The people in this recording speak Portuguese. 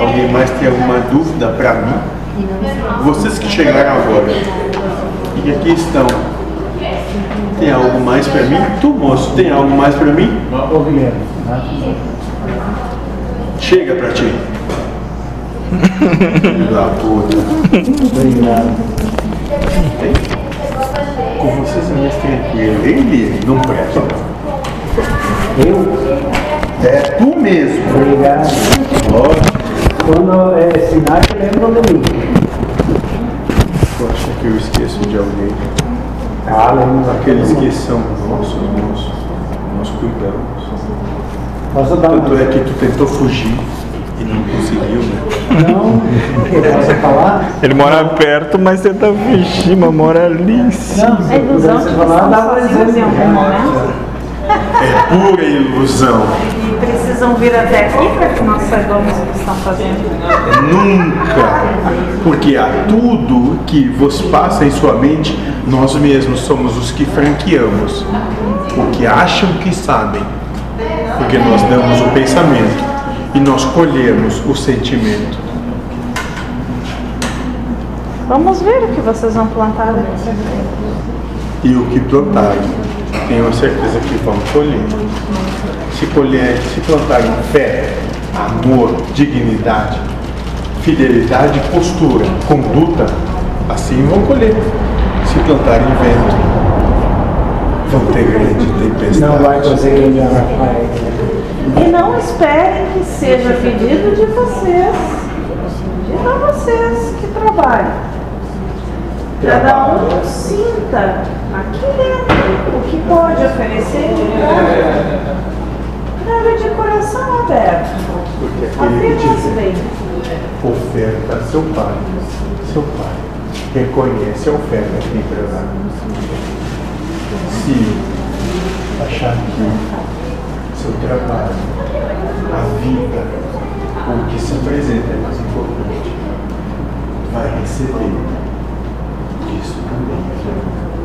Alguém mais tem alguma dúvida para mim? Vocês que chegaram agora e aqui estão, tem algo mais para mim? Tu, moço, tem algo mais para mim? Chega para ti. Filho da puta. obrigado. Com vocês é mais tranquilo. Ele não presta. Eu? É tu mesmo. Obrigado. Lógico. Quando é sinais, lembram de mim. Poxa, que eu esqueço de alguém. Ah, lembro. Aqueles que são nossos, nossos. Nós cuidamos. Posso dar uma... Tanto é que tu tentou fugir e não conseguiu, né? Não, posso falar? Ele mora perto, mas tenta fugir, mas mora ali. Não, É ilusão que falar, vocês dava sozinhos em exemplo. algum momento É pura ilusão. Precisam vir até aqui para que nós saibamos o que estão fazendo. Nunca. Porque a tudo que vos passa em sua mente, nós mesmos somos os que franqueamos. O que acham que sabem. Porque nós damos o pensamento e nós colhemos o sentimento. Vamos ver o que vocês vão plantar. E o que plantarem, tenho certeza que vão colher. Se colher, se plantarem fé, amor, dignidade, fidelidade, postura, conduta, assim vão colher. Se plantarem vento, vão ter grande tempestade. Não vai conseguir me Rafael. E não esperem que seja pedido de vocês, de a vocês que trabalham. Cada um sinta aqui dentro o que pode oferecer de bom coração aberto. Porque aquele que tiver tipo oferta seu Pai, seu Pai reconhece a oferta que lhe trará. Se achar que seu trabalho, a vida, o que se apresenta é mais importante, vai receber isso também.